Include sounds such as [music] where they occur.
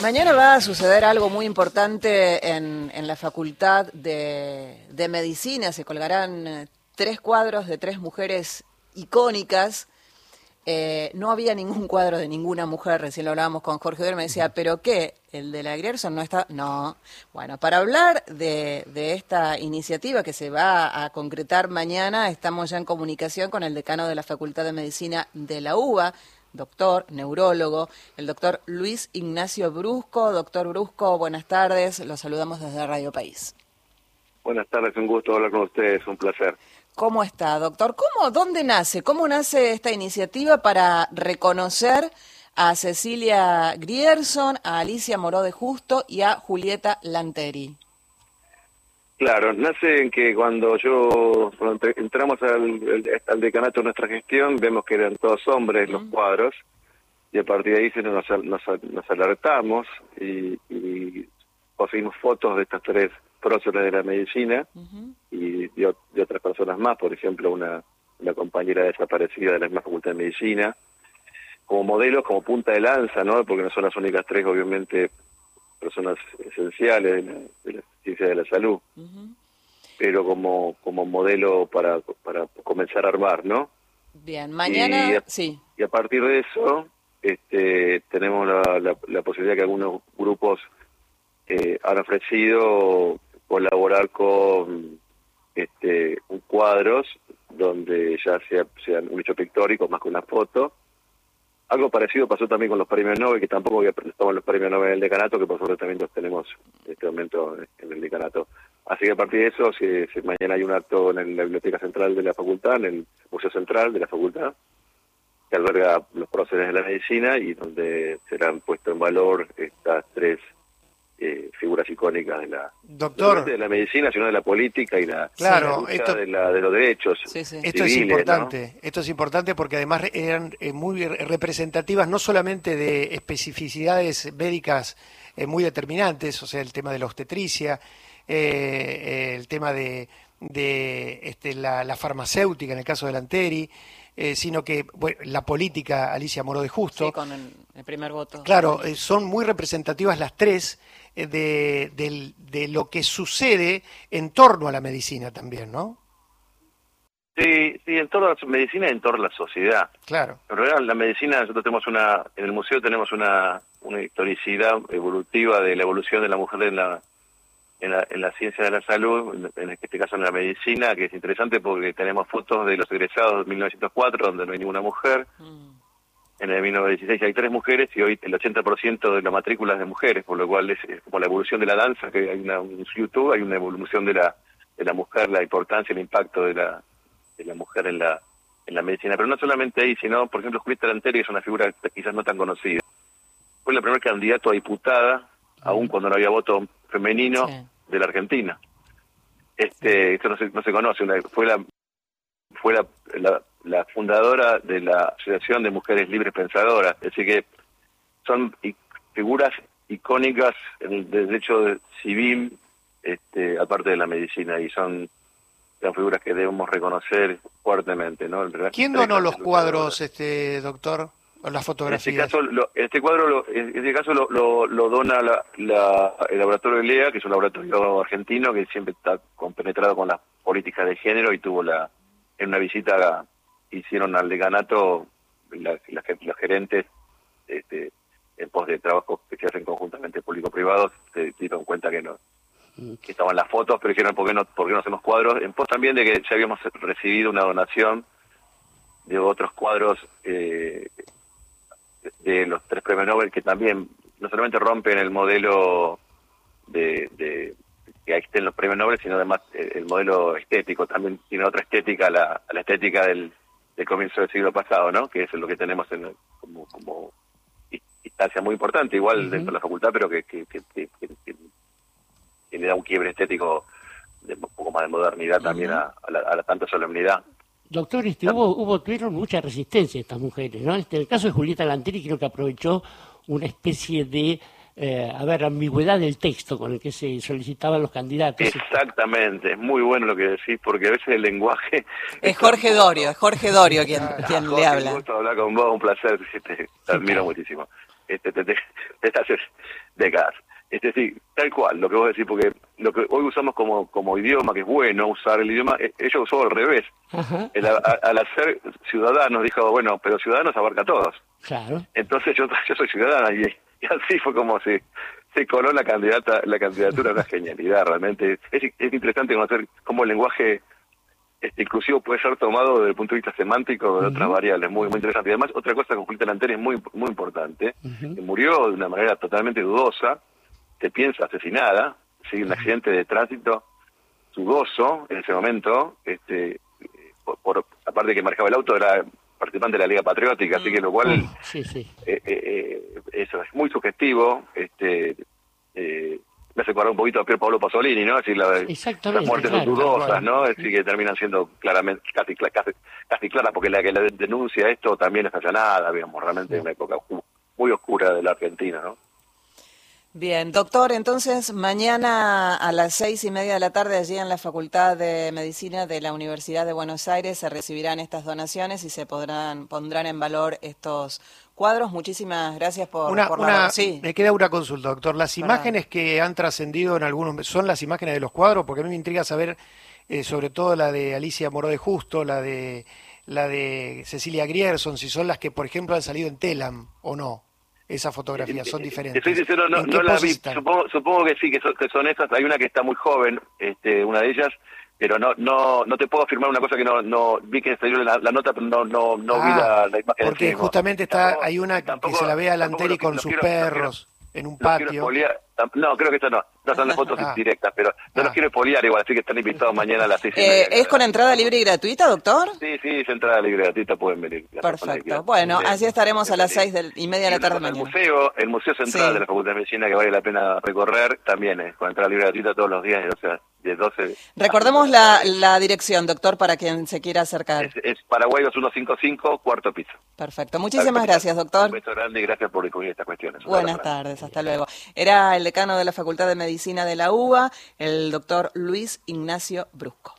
Mañana va a suceder algo muy importante en, en la Facultad de, de Medicina. Se colgarán eh, tres cuadros de tres mujeres icónicas. Eh, no había ningún cuadro de ninguna mujer, recién lo hablábamos con Jorge Oder, me decía, ¿pero qué? ¿El de la Grierson no está? No. Bueno, para hablar de, de esta iniciativa que se va a concretar mañana, estamos ya en comunicación con el decano de la Facultad de Medicina de la UBA, doctor, neurólogo, el doctor Luis Ignacio Brusco. Doctor Brusco, buenas tardes, los saludamos desde Radio País. Buenas tardes, un gusto hablar con ustedes, un placer. ¿Cómo está, doctor? ¿Cómo, dónde nace? ¿Cómo nace esta iniciativa para reconocer a Cecilia Grierson, a Alicia Moró de Justo y a Julieta Lanteri? Claro, nace en que cuando yo cuando entramos al, al, decanato de nuestra gestión, vemos que eran todos hombres los cuadros, y a partir de ahí se nos, nos, nos alertamos y, y conseguimos fotos de estas tres próceres de la medicina y de, de, otras personas más, por ejemplo, una, una compañera desaparecida de la misma Facultad de Medicina, como modelos, como punta de lanza, ¿no? Porque no son las únicas tres, obviamente, personas esenciales de la, de la ciencia de la salud, uh -huh. pero como, como modelo para, para comenzar a armar, ¿no? Bien, mañana, y a, sí. Y a partir de eso, este, tenemos la, la, la posibilidad que algunos grupos eh, han ofrecido colaborar con este cuadros donde ya sea, sean un hecho pictórico más que una foto, algo parecido pasó también con los premios Nobel, que tampoco había presentado los premios Nobel del decanato, que por suerte también los tenemos en este momento en el decanato. Así que a partir de eso, si, si mañana hay un acto en la Biblioteca Central de la Facultad, en el Museo Central de la Facultad, que alberga los próceres de la medicina y donde serán puestos en valor estas tres eh, figuras icónicas de la Doctor. de la medicina sino de la política y la, claro, la esto, de, la, de, los derechos sí, sí. esto es importante ¿no? esto es importante porque además eran eh, muy representativas no solamente de especificidades médicas eh, muy determinantes o sea el tema de la obstetricia eh, el tema de, de este, la, la, farmacéutica en el caso de la Anteri eh, sino que bueno, la política Alicia Moro de Justo. Sí, con el, el primer voto. Claro, eh, son muy representativas las tres eh, de, de, de, lo que sucede en torno a la medicina también, ¿no? Sí, sí, en torno a la medicina y en torno a la sociedad. Claro. En realidad, la medicina, nosotros tenemos una, en el museo tenemos una, una historicidad evolutiva de la evolución de la mujer en la, en la, en la ciencia de la salud, en este caso en la medicina, que es interesante porque tenemos fotos de los egresados de 1904, donde no hay ninguna mujer. Mm. En el 1916 hay tres mujeres y hoy el 80% de la matrícula es de mujeres, por lo cual es, es, como la evolución de la danza, que hay una, en YouTube hay una evolución de la, de la mujer, la importancia, el impacto de la, de la mujer en la, en la medicina. Pero no solamente ahí, sino, por ejemplo, Julieta Lanteri es una figura quizás no tan conocida. Fue la primera candidato a diputada, aún cuando no había voto femenino sí. de la Argentina. Este, esto no se, no se conoce, una, fue la fue la, la, la, fundadora de la Asociación de Mujeres Libres Pensadoras, así que son figuras icónicas en el derecho civil, este, aparte de la medicina, y son, son figuras que debemos reconocer fuertemente, ¿no? ¿Quién donó los cuadros, este doctor? O las fotografías. En este caso, lo, este cuadro, lo, en este caso lo, lo, lo dona la, la, el laboratorio de LEA, que es un laboratorio argentino que siempre está compenetrado con las políticas de género y tuvo la, en una visita hicieron al decanato la, la, los gerentes este, en pos de trabajos que se hacen conjuntamente público-privados se dieron cuenta que no que estaban las fotos, pero dijeron, ¿por qué no, por qué no hacemos cuadros? En pos también de que ya habíamos recibido una donación de otros cuadros eh, de los tres premios Nobel que también no solamente rompen el modelo de, de que existen los premios Nobel, sino además el, el, modelo estético, también tiene otra estética, la, la estética del, del, comienzo del siglo pasado, ¿no? Que es lo que tenemos en, como, como instancia muy importante, igual uh -huh. dentro de la facultad, pero que, que, que, que, le da un quiebre estético de un poco más de modernidad uh -huh. también a, a, la, a la tanta solemnidad. Doctor, este, hubo, hubo, tuvieron mucha resistencia estas mujeres, ¿no? Este, en el caso de Julieta Lanteri creo que aprovechó una especie de, eh, a ver, ambigüedad del texto con el que se solicitaban los candidatos. Exactamente, es muy bueno lo que decís, porque a veces el lenguaje... Es Jorge Dorio, es Jorge Dorio quien, quien Jorge, le habla. Un gusto hablar con vos, un placer, te, te admiro muchísimo. este, desde, hace décadas. Es decir, tal cual, lo que vos decís, porque lo que hoy usamos como, como idioma, que es bueno usar el idioma, eh, ellos usó al revés. al hacer ciudadanos, dijo, bueno, pero ciudadanos abarca a todos. Claro. Entonces yo, [laughs] yo soy ciudadana y, así fue como se, se coló la candidata la candidatura, una genialidad realmente. Es, es interesante conocer cómo el lenguaje este, inclusivo puede ser tomado desde el punto de vista semántico de otras variables, muy muy interesante. Y además, otra cosa con Julieta Lanteri es muy muy importante, que murió de una manera totalmente dudosa, se piensa asesinada, sigue un accidente de tránsito dudoso en ese momento, este por, aparte que manejaba el auto, era participante de la Liga Patriótica, así que lo cual sí, sí. Eh, eh, eh, eso es muy sugestivo, este eh, me hace acordar un poquito a Pier Pablo Pasolini, ¿no? Así la, las muertes son dudosas, ¿no? Decir, que terminan siendo claramente, casi, casi, casi claras, porque la que la denuncia esto también es allanada, digamos, realmente en una época muy oscura de la Argentina, ¿no? Bien, doctor, entonces mañana a las seis y media de la tarde allí en la Facultad de Medicina de la Universidad de Buenos Aires se recibirán estas donaciones y se podrán pondrán en valor estos cuadros. Muchísimas gracias por, una, la... sí. Me queda una consulta, doctor. Las imágenes que han trascendido en algunos son las imágenes de los cuadros, porque a mí me intriga saber eh, sobre todo la de Alicia Moró de Justo, la de la de Cecilia Grierson, si son las que, por ejemplo, han salido en Telam o no esas fotografías, son diferentes. no, no las vi. Supongo, supongo, que sí, que son, que son esas. Hay una que está muy joven, este, una de ellas, pero no no no te puedo afirmar una cosa que no no vi que salió la, la nota, pero no no, no vi ah, la, imagen. Porque justamente está hay una que se la ve a Lanteri con sus perros en un patio. No, creo que esto no. No son las [laughs] fotos ah. directas, pero no los ah. quiero expoliar igual, así que están invitados [laughs] mañana a las seis y eh, ¿Es con entrada libre y gratuita, doctor? Sí, sí, es entrada libre y gratuita, pueden venir. Perfecto. Bueno, así estaremos a las seis y media de la tarde mañana. El museo, el Museo Central de la Facultad de Medicina, que vale la pena recorrer, también es con entrada libre y gratuita todos los días, o sea, de 12... Recordemos la, la dirección, doctor, para quien se quiera acercar. Es, es Paraguay 2155, cuarto piso. Perfecto. Muchísimas gracias, doctor. Un beso grande y gracias por descubrir estas cuestiones. Buenas tardes, hasta luego. Era el decano de la Facultad de Medicina de la UBA, el doctor Luis Ignacio Brusco.